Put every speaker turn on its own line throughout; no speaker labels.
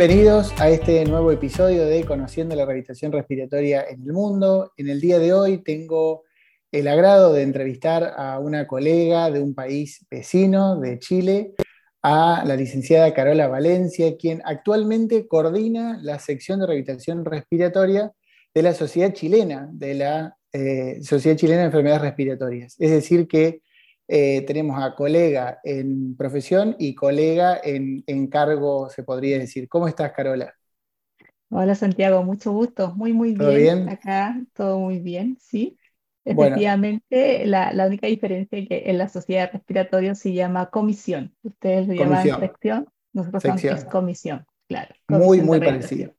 Bienvenidos a este nuevo episodio de Conociendo la Rehabilitación Respiratoria en el Mundo. En el día de hoy tengo el agrado de entrevistar a una colega de un país vecino, de Chile, a la licenciada Carola Valencia, quien actualmente coordina la sección de rehabilitación respiratoria de la Sociedad Chilena, de la eh, Sociedad Chilena de Enfermedades Respiratorias. Es decir, que eh, tenemos a colega en profesión y colega en, cargo, se podría decir. ¿Cómo estás, Carola?
Hola, Santiago, mucho gusto. Muy, muy bien. bien? Acá todo muy bien, sí. Efectivamente, la, única diferencia es que en la sociedad respiratoria se llama comisión. Ustedes lo llaman sección, nosotros somos comisión, claro.
muy, muy parecido.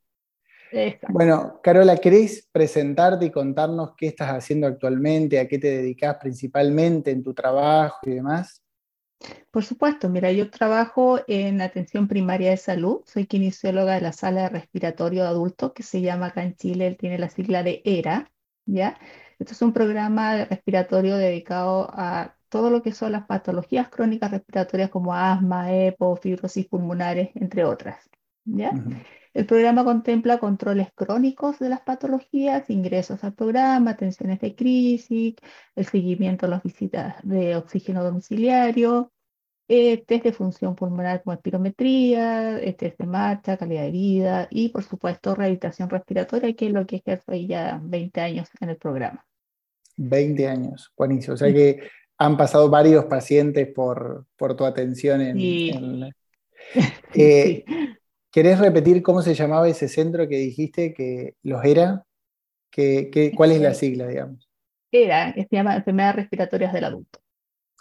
Bueno, Carola, ¿querés presentarte y contarnos qué estás haciendo actualmente, a qué te dedicas principalmente en tu trabajo y demás?
Por supuesto, mira, yo trabajo en atención primaria de salud, soy kinesióloga de la sala de respiratorio de adultos que se llama acá en Chile, él tiene la sigla de ERA, ¿ya? Esto es un programa de respiratorio dedicado a todo lo que son las patologías crónicas respiratorias como asma, EPO, fibrosis pulmonares, entre otras, ¿ya? El programa contempla controles crónicos de las patologías, ingresos al programa, atenciones de crisis, el seguimiento de las visitas de oxígeno domiciliario, eh, test de función pulmonar como espirometría, eh, test de marcha, calidad de vida y, por supuesto, rehabilitación respiratoria, que es lo que ejerzo ahí ya 20 años en el programa.
20 años, buenísimo. O sea que han pasado varios pacientes por, por tu atención en... Sí. Eh, ¿Querés repetir cómo se llamaba ese centro que dijiste que los era? cuál es la sigla, digamos?
Era, se llama Enfermedades Respiratorias del Adulto.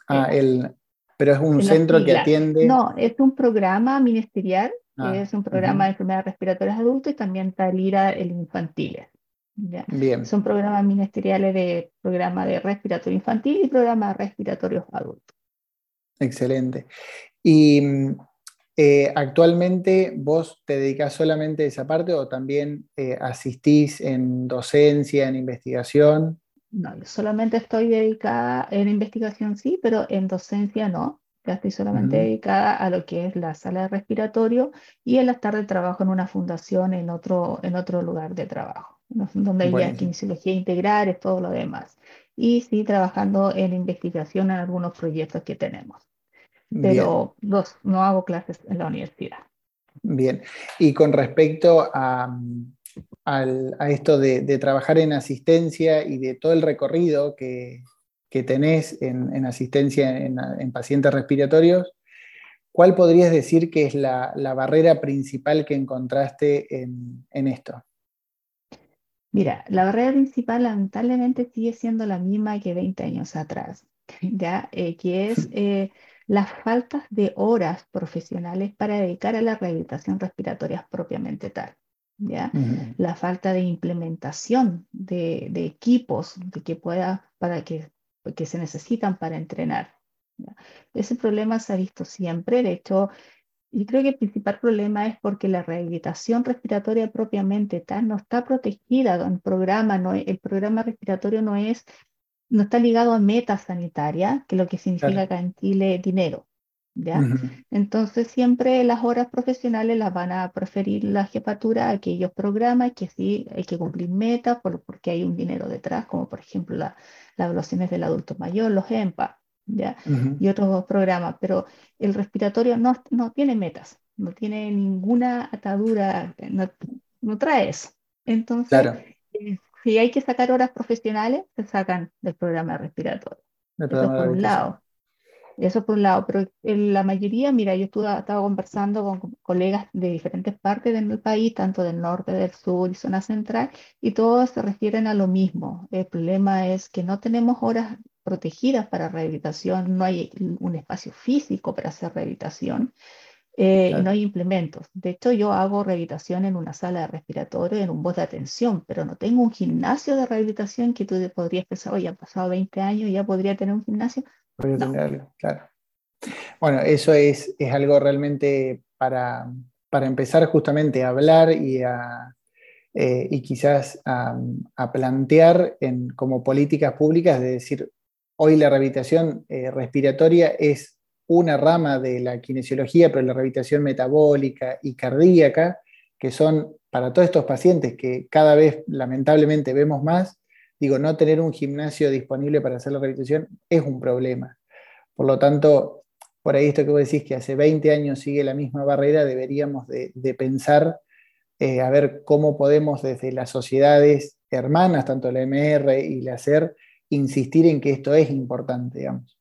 Ah, el, pero es un centro que atiende.
No, es un programa ministerial, ah, es un programa de enfermedades respiratorias de adultos y también está el infantiles. Bien. Son programas ministeriales de programa de respiratorio infantil y programa de respiratorios adultos.
Excelente. Y eh, actualmente vos te dedicas solamente a esa parte o también eh, asistís en docencia, en investigación?
No, solamente estoy dedicada en investigación, sí, pero en docencia no. Ya estoy solamente dedicada a lo que es la sala de respiratorio y en las tardes trabajo en una fundación en otro, en otro lugar de trabajo, donde hay bueno. kinesiología integral, es todo lo demás. Y sí, trabajando en investigación en algunos proyectos que tenemos pero no hago clases en la universidad.
Bien, y con respecto a, esto de, trabajar en asistencia y de todo el recorrido que, tenés en, asistencia en, pacientes respiratorios, ¿cuál podrías decir que es la, barrera principal que encontraste en, esto?
Mira, la barrera principal lamentablemente sigue siendo la misma que 20 años atrás, ¿ya? Eh, que es eh, las faltas de horas profesionales para dedicar a la rehabilitación respiratoria propiamente tal. ¿ya? La falta de implementación de, equipos de que pueda, para que, que se necesitan para entrenar. Ese problema se ha visto siempre, de hecho, y creo que el principal problema es porque la rehabilitación respiratoria propiamente tal no está protegida el programa, no, el programa respiratorio no es no está ligado a meta sanitaria, que lo que significa acá en Chile dinero. ¿ya? Entonces siempre las horas profesionales las van a preferir la jefatura a aquellos programas que sí hay que cumplir metas porque hay un dinero detrás, como por ejemplo las evaluaciones del adulto mayor, los EMPA, ¿ya? y otros programas, pero el respiratorio no, no tiene metas, no tiene ninguna atadura, no, no trae eso. Entonces, claro. Eh, si hay que sacar horas profesionales, se sacan del programa respiratorio. eso por un lado. Eso por un lado, pero en la mayoría, mira, yo estuve, estaba conversando con colegas de diferentes partes del país, tanto del norte, del sur y zona central, y todos se refieren a lo mismo. El problema es que no tenemos horas protegidas para rehabilitación, no hay un espacio físico para hacer rehabilitación. Eh, y no hay implementos. De hecho, yo hago rehabilitación en una sala de respiratorio, en un bot de atención, pero no tengo un gimnasio de rehabilitación que tú podrías pensar, oye, han pasado 20 años ya podría tener un gimnasio.
claro. Bueno, eso es, es algo realmente para, para, empezar justamente a hablar y, a, eh, y quizás a, a plantear en, como políticas públicas de decir, hoy la rehabilitación eh, respiratoria es una rama de la kinesiología, pero la rehabilitación metabólica y cardíaca, que son para todos estos pacientes que cada vez lamentablemente vemos más, digo, no tener un gimnasio disponible para hacer la rehabilitación es un problema. Por lo tanto, por ahí esto que vos decís que hace 20 años sigue la misma barrera, deberíamos de, pensar eh, a ver cómo podemos desde las sociedades hermanas, tanto la MR y la SER, insistir en que esto es importante, digamos.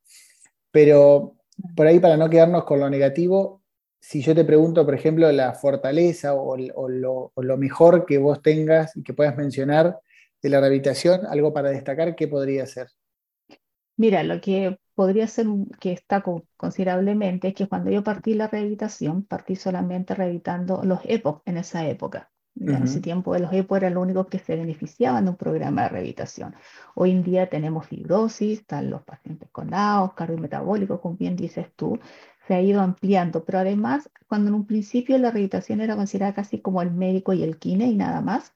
Pero por ahí, para no quedarnos con lo negativo, si yo te pregunto, por ejemplo, la fortaleza o, lo, mejor que vos tengas y que puedas mencionar de la rehabilitación, algo para destacar, ¿qué podría ser?
Mira, lo que podría ser que está considerablemente es que cuando yo partí la rehabilitación, partí solamente rehabilitando los EPOC en esa época. En ese tiempo los EPO eran los únicos que se beneficiaban de un programa de rehabilitación. Hoy en día tenemos fibrosis, están los pacientes con AOS, cardiometabólicos, como bien dices tú, se ha ido ampliando, pero además, cuando en un principio la rehabilitación era considerada casi como el médico y el kine y nada más,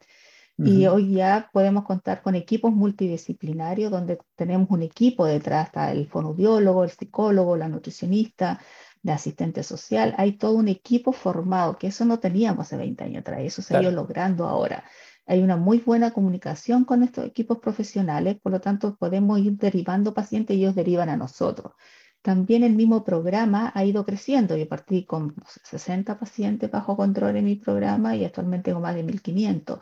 y hoy ya podemos contar con equipos multidisciplinarios donde tenemos un equipo detrás, está el fonoaudiólogo, el psicólogo, la nutricionista, la asistente social. Hay todo un equipo formado, que eso no teníamos hace 20 años atrás, eso se ha ido logrando ahora. Hay una muy buena comunicación con estos equipos profesionales, por lo tanto podemos ir derivando pacientes y ellos derivan a nosotros. También el mismo programa ha ido creciendo. Yo partí con 60 pacientes bajo control en mi programa y actualmente con más de 1500.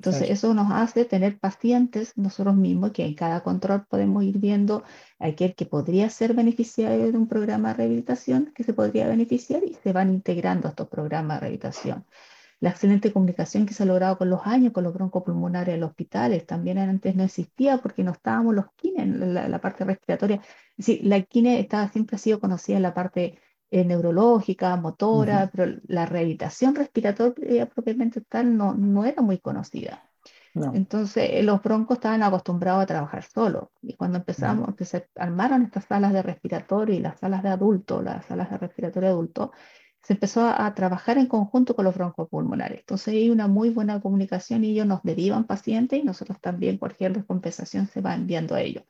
Entonces, eso nos hace tener pacientes nosotros mismos que en cada control podemos ir viendo aquel que podría ser beneficiario de un programa de rehabilitación, que se podría beneficiar y se van integrando a estos programas de rehabilitación. La excelente comunicación que se ha logrado con los años, con los broncopulmonares en los hospitales, también antes no existía porque no estábamos los kines en la, parte respiratoria. Es la kine estaba, siempre ha sido conocida en la parte eh, neurológica, motora, pero la rehabilitación respiratoria propiamente tal no, no era muy conocida. Entonces, eh, los broncos estaban acostumbrados a trabajar solos. Y cuando empezamos, que se armaron estas salas de respiratorio y las salas de adulto, las salas de respiratorio adulto, se empezó a, trabajar en conjunto con los broncopulmonares. Entonces, hay una muy buena comunicación y ellos nos derivan pacientes y nosotros también, cualquier compensación se va enviando a ellos.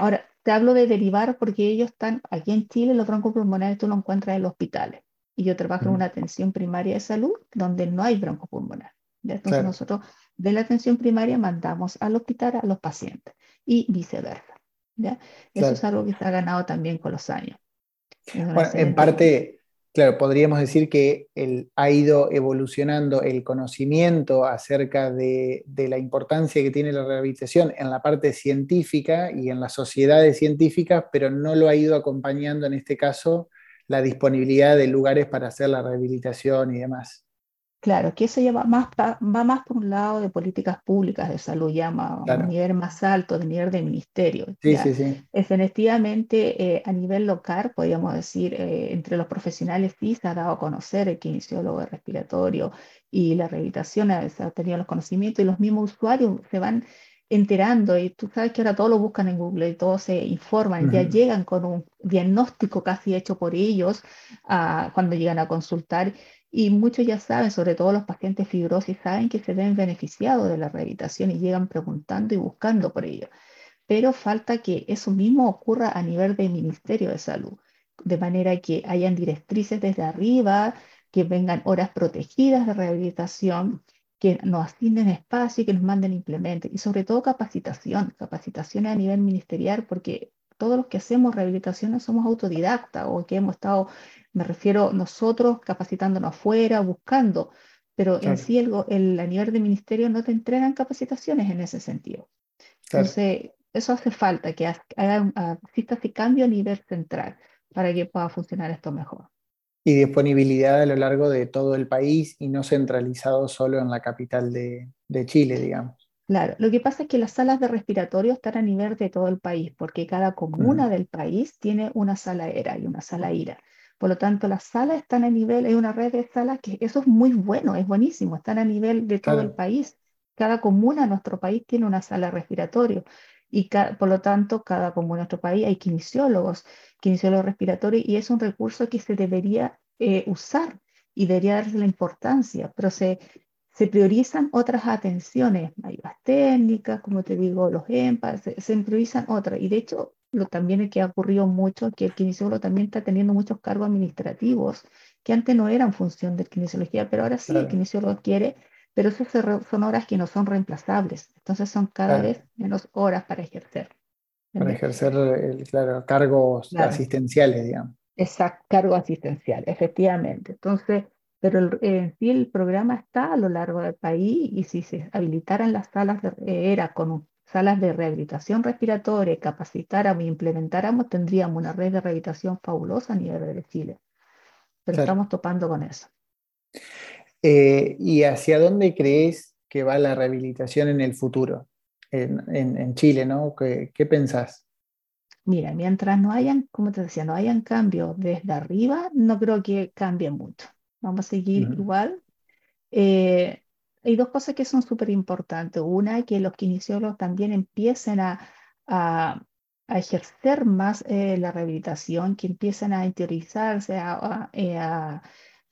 Ahora, te hablo de derivar porque ellos están aquí en Chile, los broncopulmonares tú lo encuentras en los hospitales. Y yo trabajo en una atención primaria de salud donde no hay broncopulmonar. Entonces nosotros de la atención primaria mandamos al hospital a los pacientes y viceversa. ¿ya? Eso es algo que se ha ganado también con los años.
Bueno, en parte, Claro, podríamos decir que ha ido evolucionando el conocimiento acerca de, la importancia que tiene la rehabilitación en la parte científica y en las sociedades científicas, pero no lo ha ido acompañando en este caso la disponibilidad de lugares para hacer la rehabilitación y demás.
Claro, que eso ya va más, va más por un lado de políticas públicas de salud, ya a un nivel más alto, de nivel de ministerio.
Sí, sí, sí.
Efectivamente, eh, a nivel local, podríamos decir, eh, entre los profesionales sí se ha dado a conocer el kinesiólogo respiratorio y la rehabilitación, se ha tenido los conocimientos y los mismos usuarios se van enterando y tú sabes que ahora todos lo buscan en Google y todos se informan, ya llegan con un diagnóstico casi hecho por ellos ah, cuando llegan a consultar y muchos ya saben, sobre todo los pacientes fibrosis, saben que se ven beneficiados de la rehabilitación y llegan preguntando y buscando por ello. Pero falta que eso mismo ocurra a nivel del Ministerio de Salud, de manera que hayan directrices desde arriba, que vengan horas protegidas de rehabilitación, que nos asignen espacio y que nos manden implementos. Y sobre todo capacitación, capacitaciones a nivel ministerial, porque todos los que hacemos rehabilitaciones somos autodidactas o que hemos estado me refiero nosotros capacitándonos afuera, buscando, pero en sí el, a nivel de ministerio no te entregan capacitaciones en ese sentido. Entonces, eso hace falta, que exista ese cambio a nivel central para que pueda funcionar esto mejor.
Y disponibilidad a lo largo de todo el país y no centralizado solo en la capital de, de Chile, digamos.
Claro, lo que pasa es que las salas de respiratorio están a nivel de todo el país, porque cada comuna del país tiene una sala ERA y una sala IRA. Por lo tanto, las salas están a nivel, hay una red de salas que eso es muy bueno, es buenísimo, están a nivel de todo el país. Cada comuna en nuestro país tiene una sala respiratoria y por lo tanto, cada comuna en nuestro país hay kinesiólogos, kinesiólogos respiratorios y es un recurso que se debería eh, usar y debería darse la importancia, pero se, se priorizan otras atenciones, ayudas técnicas, como te digo, los EMPAs, se, se priorizan otras. Y de hecho, lo también que ha ocurrido mucho, que el kinesiólogo también está teniendo muchos cargos administrativos que antes no eran función de kinesiología, pero ahora sí el kinesiólogo quiere, pero esas son horas que no son reemplazables, entonces son cada vez menos horas para ejercer.
Para ejercer, claro, cargos asistenciales, digamos.
Exacto, cargo asistencial, efectivamente. Entonces, pero el, en sí el programa está a lo largo del país y si se habilitaran las salas, de, eh, era con salas de rehabilitación respiratoria, capacitáramos e implementáramos, tendríamos una red de rehabilitación fabulosa a nivel de Chile. Pero estamos topando con eso.
Eh, ¿Y hacia dónde crees que va la rehabilitación en el futuro, en, en, Chile, ¿no? ¿Qué, ¿Qué, pensás?
Mira, mientras no hayan, como te decía, no hayan cambios desde arriba, no creo que cambie mucho. Vamos a seguir igual. Eh, hay dos cosas que son súper importantes. Una, que los kinesiólogos también empiecen a, ejercer más eh, la rehabilitación, que empiecen a interiorizarse, a, eh, a,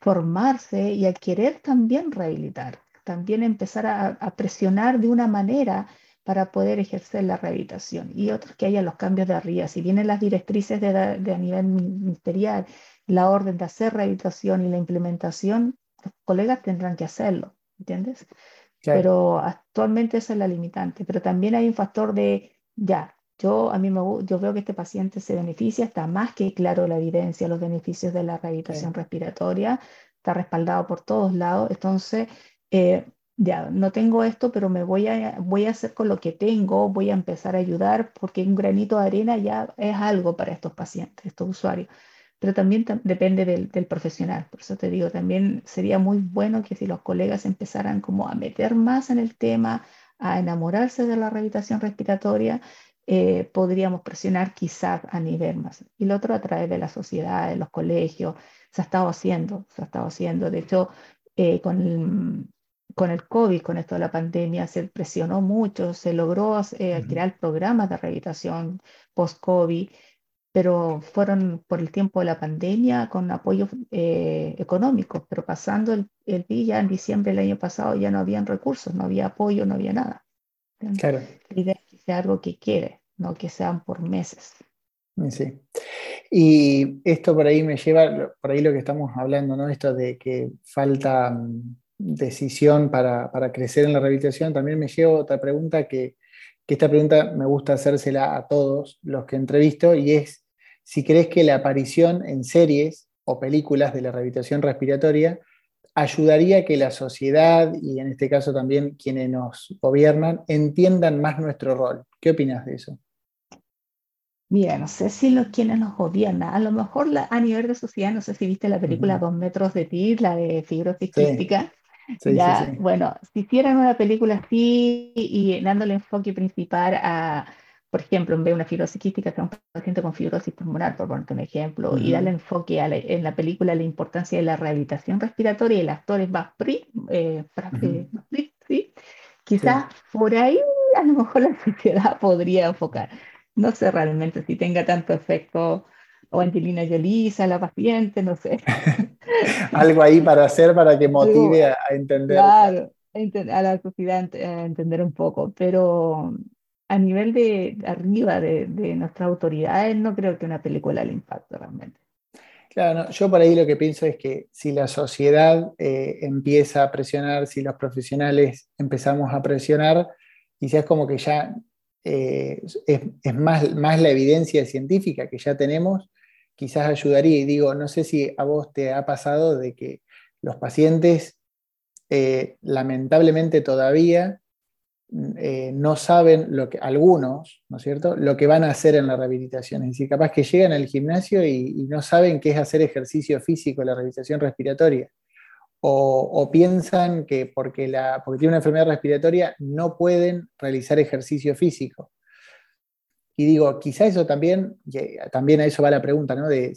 formarse y a querer también rehabilitar. También empezar a, presionar de una manera para poder ejercer la rehabilitación. Y otro, que haya los cambios de arriba. Si vienen las directrices de a nivel ministerial la orden de hacer rehabilitación y la implementación, los colegas tendrán que hacerlo, ¿entiendes? Pero actualmente esa es la limitante. Pero también hay un factor de, ya, yo, a mí me, yo veo que este paciente se beneficia, está más que claro la evidencia, los beneficios de la rehabilitación respiratoria, está respaldado por todos lados. Entonces, eh, ya, no tengo esto, pero me voy a, voy a hacer con lo que tengo, voy a empezar a ayudar, porque un granito de arena ya es algo para estos pacientes, estos usuarios pero también depende del, profesional. Por eso te digo, también sería muy bueno que si los colegas empezaran como a meter más en el tema, a enamorarse de la rehabilitación respiratoria, eh, podríamos presionar quizás a nivel más. Y lo otro a través de la sociedad, de los colegios, se ha estado haciendo, se ha estado haciendo. De hecho, eh, con, el, con el COVID, con esto de la pandemia, se presionó mucho, se logró eh, crear programas de rehabilitación post-COVID pero fueron por el tiempo de la pandemia con apoyo eh, económico, pero pasando el, el día en diciembre del año pasado ya no habían recursos, no había apoyo, no había nada.
Claro.
La idea es que sea algo que quiere, no que sean por meses.
Sí. Y esto por ahí me lleva, por ahí lo que estamos hablando, ¿no? Esto de que falta mm, decisión para, para crecer en la rehabilitación, también me lleva otra pregunta que, que esta pregunta me gusta hacérsela a todos los que entrevisto y es si crees que la aparición en series o películas de la rehabilitación respiratoria ayudaría a que la sociedad y en este caso también quienes nos gobiernan entiendan más nuestro rol. ¿Qué opinas de eso?
Mira, no sé si los quienes nos gobiernan, a lo mejor a nivel de sociedad, no sé si viste la película Dos metros de ti, la de fibrosis quística. ya, bueno, si hicieran una película así y dándole enfoque principal a por ejemplo, en vez de una fibrosis quística, sea un paciente con fibrosis pulmonar, por ponerte un ejemplo, y darle enfoque en la película la importancia de la rehabilitación respiratoria y el actor es más eh, ¿sí? quizás por ahí a lo mejor la sociedad podría enfocar. No sé realmente si tenga tanto efecto o Angelina Jolie, a la paciente, no sé.
Algo ahí para hacer para que motive a, entender.
Claro, a la sociedad a entender un poco, pero a nivel de arriba de, nuestras autoridades, no creo que una película le impacte realmente.
Claro, yo por ahí lo que pienso es que si la sociedad eh, empieza a presionar, si los profesionales empezamos a presionar, quizás como que ya eh, es, más, más, la evidencia científica que ya tenemos, quizás ayudaría. Y digo, no sé si a vos te ha pasado de que los pacientes eh, lamentablemente todavía eh, no saben lo que, algunos, ¿no es cierto?, lo que van a hacer en la rehabilitación. Es decir, capaz que llegan al gimnasio y, no saben qué es hacer ejercicio físico, la rehabilitación respiratoria. O, piensan que porque, la, porque tienen una enfermedad respiratoria no pueden realizar ejercicio físico. Y digo, quizá eso también, también a eso va la pregunta, ¿no? De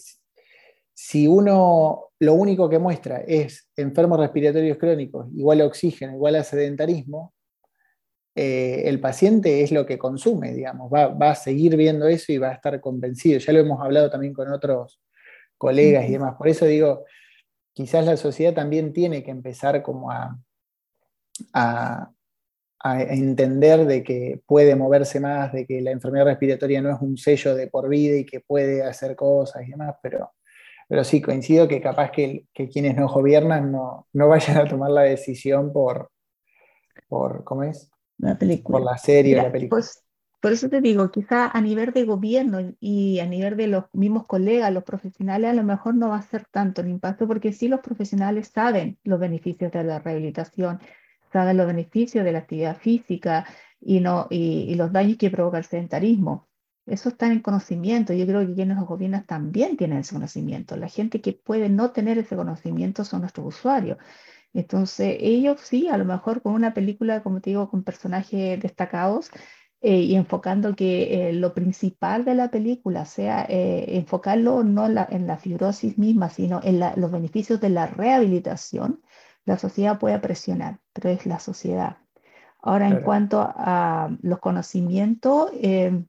si uno lo único que muestra es enfermos respiratorios crónicos, igual a oxígeno, igual a sedentarismo, eh, el paciente es lo que consume, digamos, va, a seguir viendo eso y va a estar convencido. Ya lo hemos hablado también con otros colegas y demás. Por eso digo, quizás la sociedad también tiene que empezar como a, a entender de que puede moverse más, de que la enfermedad respiratoria no es un sello de por vida y que puede hacer cosas y demás, pero, pero sí, coincido que capaz que, quienes nos gobiernan no, no, vayan a tomar la decisión por, por ¿cómo es?
La película.
Por la serie o la película.
Pues, por eso te digo, quizá a nivel de gobierno y a nivel de los mismos colegas, los profesionales, a lo mejor no va a ser tanto el impacto, porque sí los profesionales saben los beneficios de la rehabilitación, saben los beneficios de la actividad física y, no, y, los daños que provoca el sedentarismo. Eso está en conocimiento. Yo creo que quienes nos gobiernan también tienen ese conocimiento. La gente que puede no tener ese conocimiento son nuestros usuarios. Entonces, ellos sí, a lo mejor con una película, como te digo, con personajes destacados eh, y enfocando que eh, lo principal de la película sea eh, enfocarlo no en la, en la, fibrosis misma, sino en los beneficios de la rehabilitación, la sociedad puede presionar, pero es la sociedad. Ahora, en cuanto a los conocimientos, eh,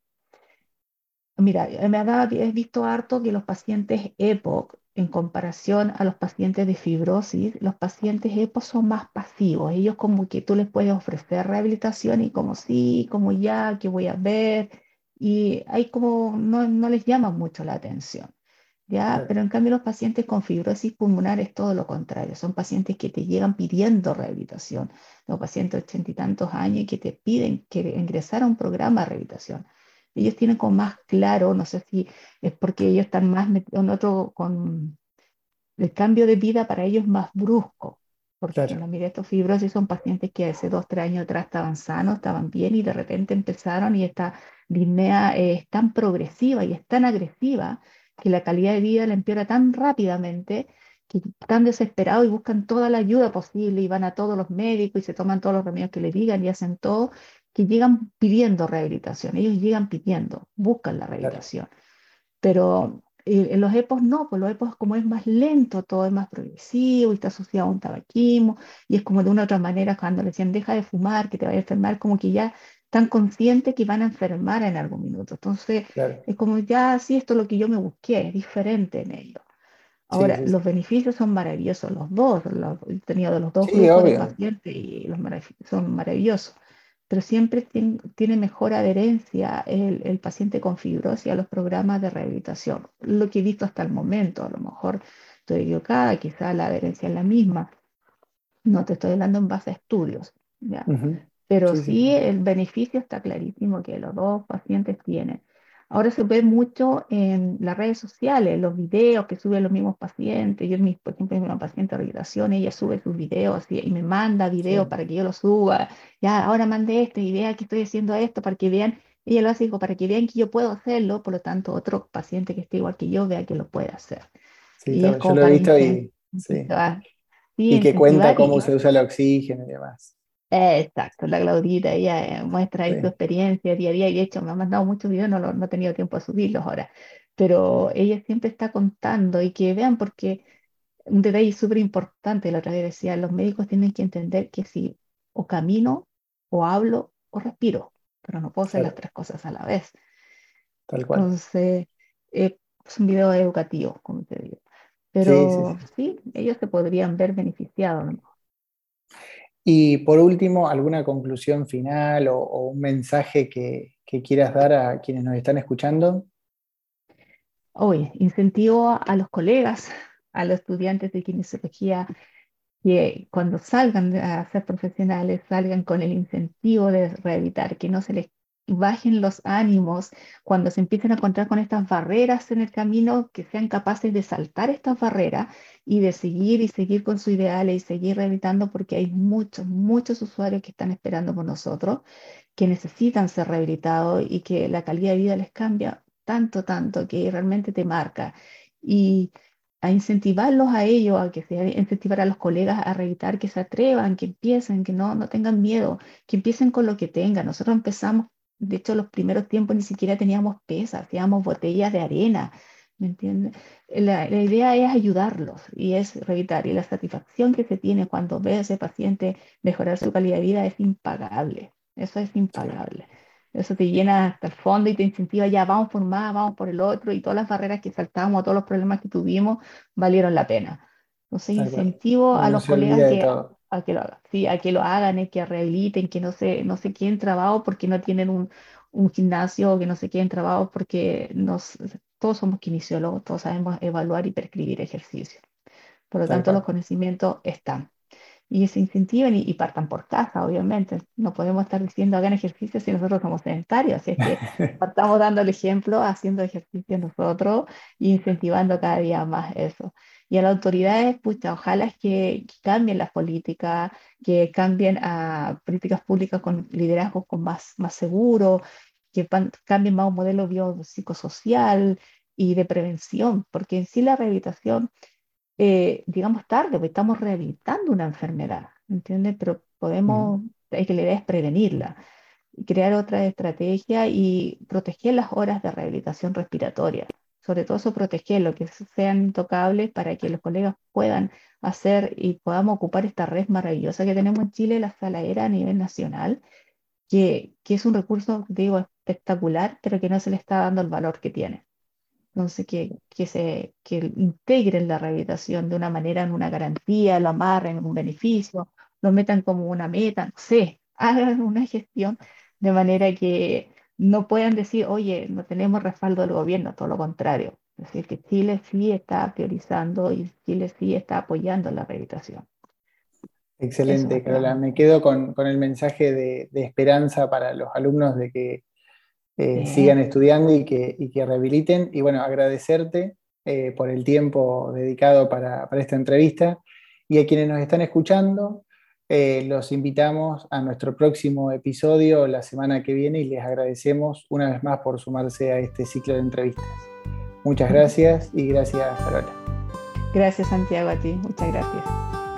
mira, me he visto harto que los pacientes EPOC, en comparación a los pacientes de fibrosis, los pacientes EPOC son más pasivos. Ellos como que tú les puedes ofrecer rehabilitación y como sí, como ya, que voy a ver, y hay como, no, no les llama mucho la atención. ¿ya? Pero en cambio los pacientes con fibrosis pulmonar es todo lo contrario, son pacientes que te llegan pidiendo rehabilitación, los pacientes de ochenta y tantos años que te piden que ingresar a un programa de rehabilitación. Ellos tienen como más claro, no sé si es porque ellos están más en otro, con el cambio de vida para ellos más brusco, porque claro. la estos fibrosis son pacientes que hace dos, tres años atrás estaban sanos, estaban bien y de repente empezaron y esta línea es tan progresiva y es tan agresiva que la calidad de vida le empeora tan rápidamente que están desesperados y buscan toda la ayuda posible y van a todos los médicos y se toman todos los remedios que le digan y hacen todo, que llegan pidiendo rehabilitación. Ellos llegan pidiendo, buscan la rehabilitación. Pero eh, en los EPOS no, pues los EPOS como es más lento, todo es más progresivo y está asociado a un tabaquismo y es como de una u otra manera cuando le decían deja de fumar, que te vaya a enfermar, como que ya tan conscientes que van a enfermar en algún minuto. Entonces, es como ya, sí, esto es lo que yo me busqué, es diferente en ello. Ahora, los beneficios son maravillosos, los dos, los, he tenido de los dos grupos de pacientes y los son maravillosos, pero siempre tiene mejor adherencia el, el, paciente con fibrosis a los programas de rehabilitación. Lo que he visto hasta el momento, a lo mejor estoy equivocada, quizá la adherencia es la misma. No te estoy hablando en base a estudios. ¿ya? Pero sí, el beneficio está clarísimo que los dos pacientes tienen. Ahora se ve mucho en las redes sociales, los videos que suben los mismos pacientes. Yo, por ejemplo, mi paciente de rehabilitación, ella sube sus videos y, me manda videos para que yo los suba. Ya, ahora mande este y vea que estoy haciendo esto para que vean. Ella lo hace para que vean que yo puedo hacerlo, por lo tanto, otro paciente que esté igual que yo vea que lo puede hacer.
Sí, yo lo he visto y, y que cuenta cómo se usa el oxígeno y demás.
Exacto, la Claudita, ella eh, muestra ahí su experiencia día a día y de hecho me ha mandado muchos videos, no, no he tenido tiempo de subirlos ahora, pero ella siempre está contando y que vean porque un detalle súper importante, la otra vez decía, los médicos tienen que entender que si o camino o hablo o respiro, pero no puedo hacer las tres cosas a la vez.
Tal cual.
Entonces, eh, es un video educativo, como te digo. Pero sí, ellos se podrían ver beneficiados.
Y por último, ¿alguna conclusión final o, un mensaje que, quieras dar a quienes nos están escuchando?
Hoy, incentivo a los colegas, a los estudiantes de kinesiología, que cuando salgan a ser profesionales, salgan con el incentivo de rehabilitar, que no se les bajen los ánimos cuando se empiecen a encontrar con estas barreras en el camino, que sean capaces de saltar estas barreras y de seguir y seguir con su ideal y seguir rehabilitando porque hay muchos, muchos usuarios que están esperando por nosotros, que necesitan ser rehabilitados y que la calidad de vida les cambia tanto, tanto, que realmente te marca. Y a incentivarlos a ellos, a que se incentivar a los colegas a rehabilitar, que se atrevan, que empiecen, que no, no tengan miedo, que empiecen con lo que tengan. Nosotros empezamos de hecho, los primeros tiempos ni siquiera teníamos pesas, hacíamos botellas de arena, ¿me entiendes? La, idea es ayudarlos y es revitar. Y la satisfacción que se tiene cuando ve a ese paciente mejorar su calidad de vida es impagable. Eso es impagable. Eso te llena hasta el fondo y te incentiva, ya vamos por más, vamos por el otro, y todas las barreras que saltamos, todos los problemas que tuvimos, valieron la pena. Entonces, incentivo a los colegas que a que lo hagan, ¿sí? a que lo hagan, que rehabiliten, que no se, no se queden trabados porque no tienen un, un gimnasio, que no se queden trabados porque nos, todos somos kinesiólogos, todos sabemos evaluar y prescribir ejercicio. Por lo tanto, los conocimientos están y se incentiven y, partan por casa, obviamente. No podemos estar diciendo hagan ejercicio si nosotros somos sedentarios, así es que partamos dando el ejemplo, haciendo ejercicio nosotros e incentivando cada día más eso. Y a las autoridades, pucha, ojalá es que, cambien las políticas, que cambien a políticas públicas con liderazgos con más, más seguro, que cambien más un modelo biopsicosocial y de prevención, porque en sí la rehabilitación eh, digamos, tarde, porque estamos rehabilitando una enfermedad, ¿entiendes? Pero podemos, hay que la idea es prevenirla, crear otra estrategia y proteger las horas de rehabilitación respiratoria. Sobre todo eso, protegerlo, que sean intocables para que los colegas puedan hacer y podamos ocupar esta red maravillosa que tenemos en Chile, la sala era a nivel nacional, que, que es un recurso, digo, espectacular, pero que no se le está dando el valor que tiene. Entonces, que, que, se, que integren la rehabilitación de una manera en una garantía, lo amarren en un beneficio, lo metan como una meta, no sé, hagan una gestión de manera que no puedan decir, oye, no tenemos respaldo del gobierno, todo lo contrario. Es decir, que Chile sí está priorizando y Chile sí está apoyando la rehabilitación.
Excelente, Carola. Me quedo con, con el mensaje de, de, esperanza para los alumnos de que eh, sigan estudiando y que, que, rehabiliten. Y bueno, agradecerte eh, por el tiempo dedicado para, esta entrevista. Y a quienes nos están escuchando, eh, los invitamos a nuestro próximo episodio la semana que viene y les agradecemos una vez más por sumarse a este ciclo de entrevistas. Muchas gracias y gracias, Carola.
Gracias, Santiago, a ti. Muchas gracias.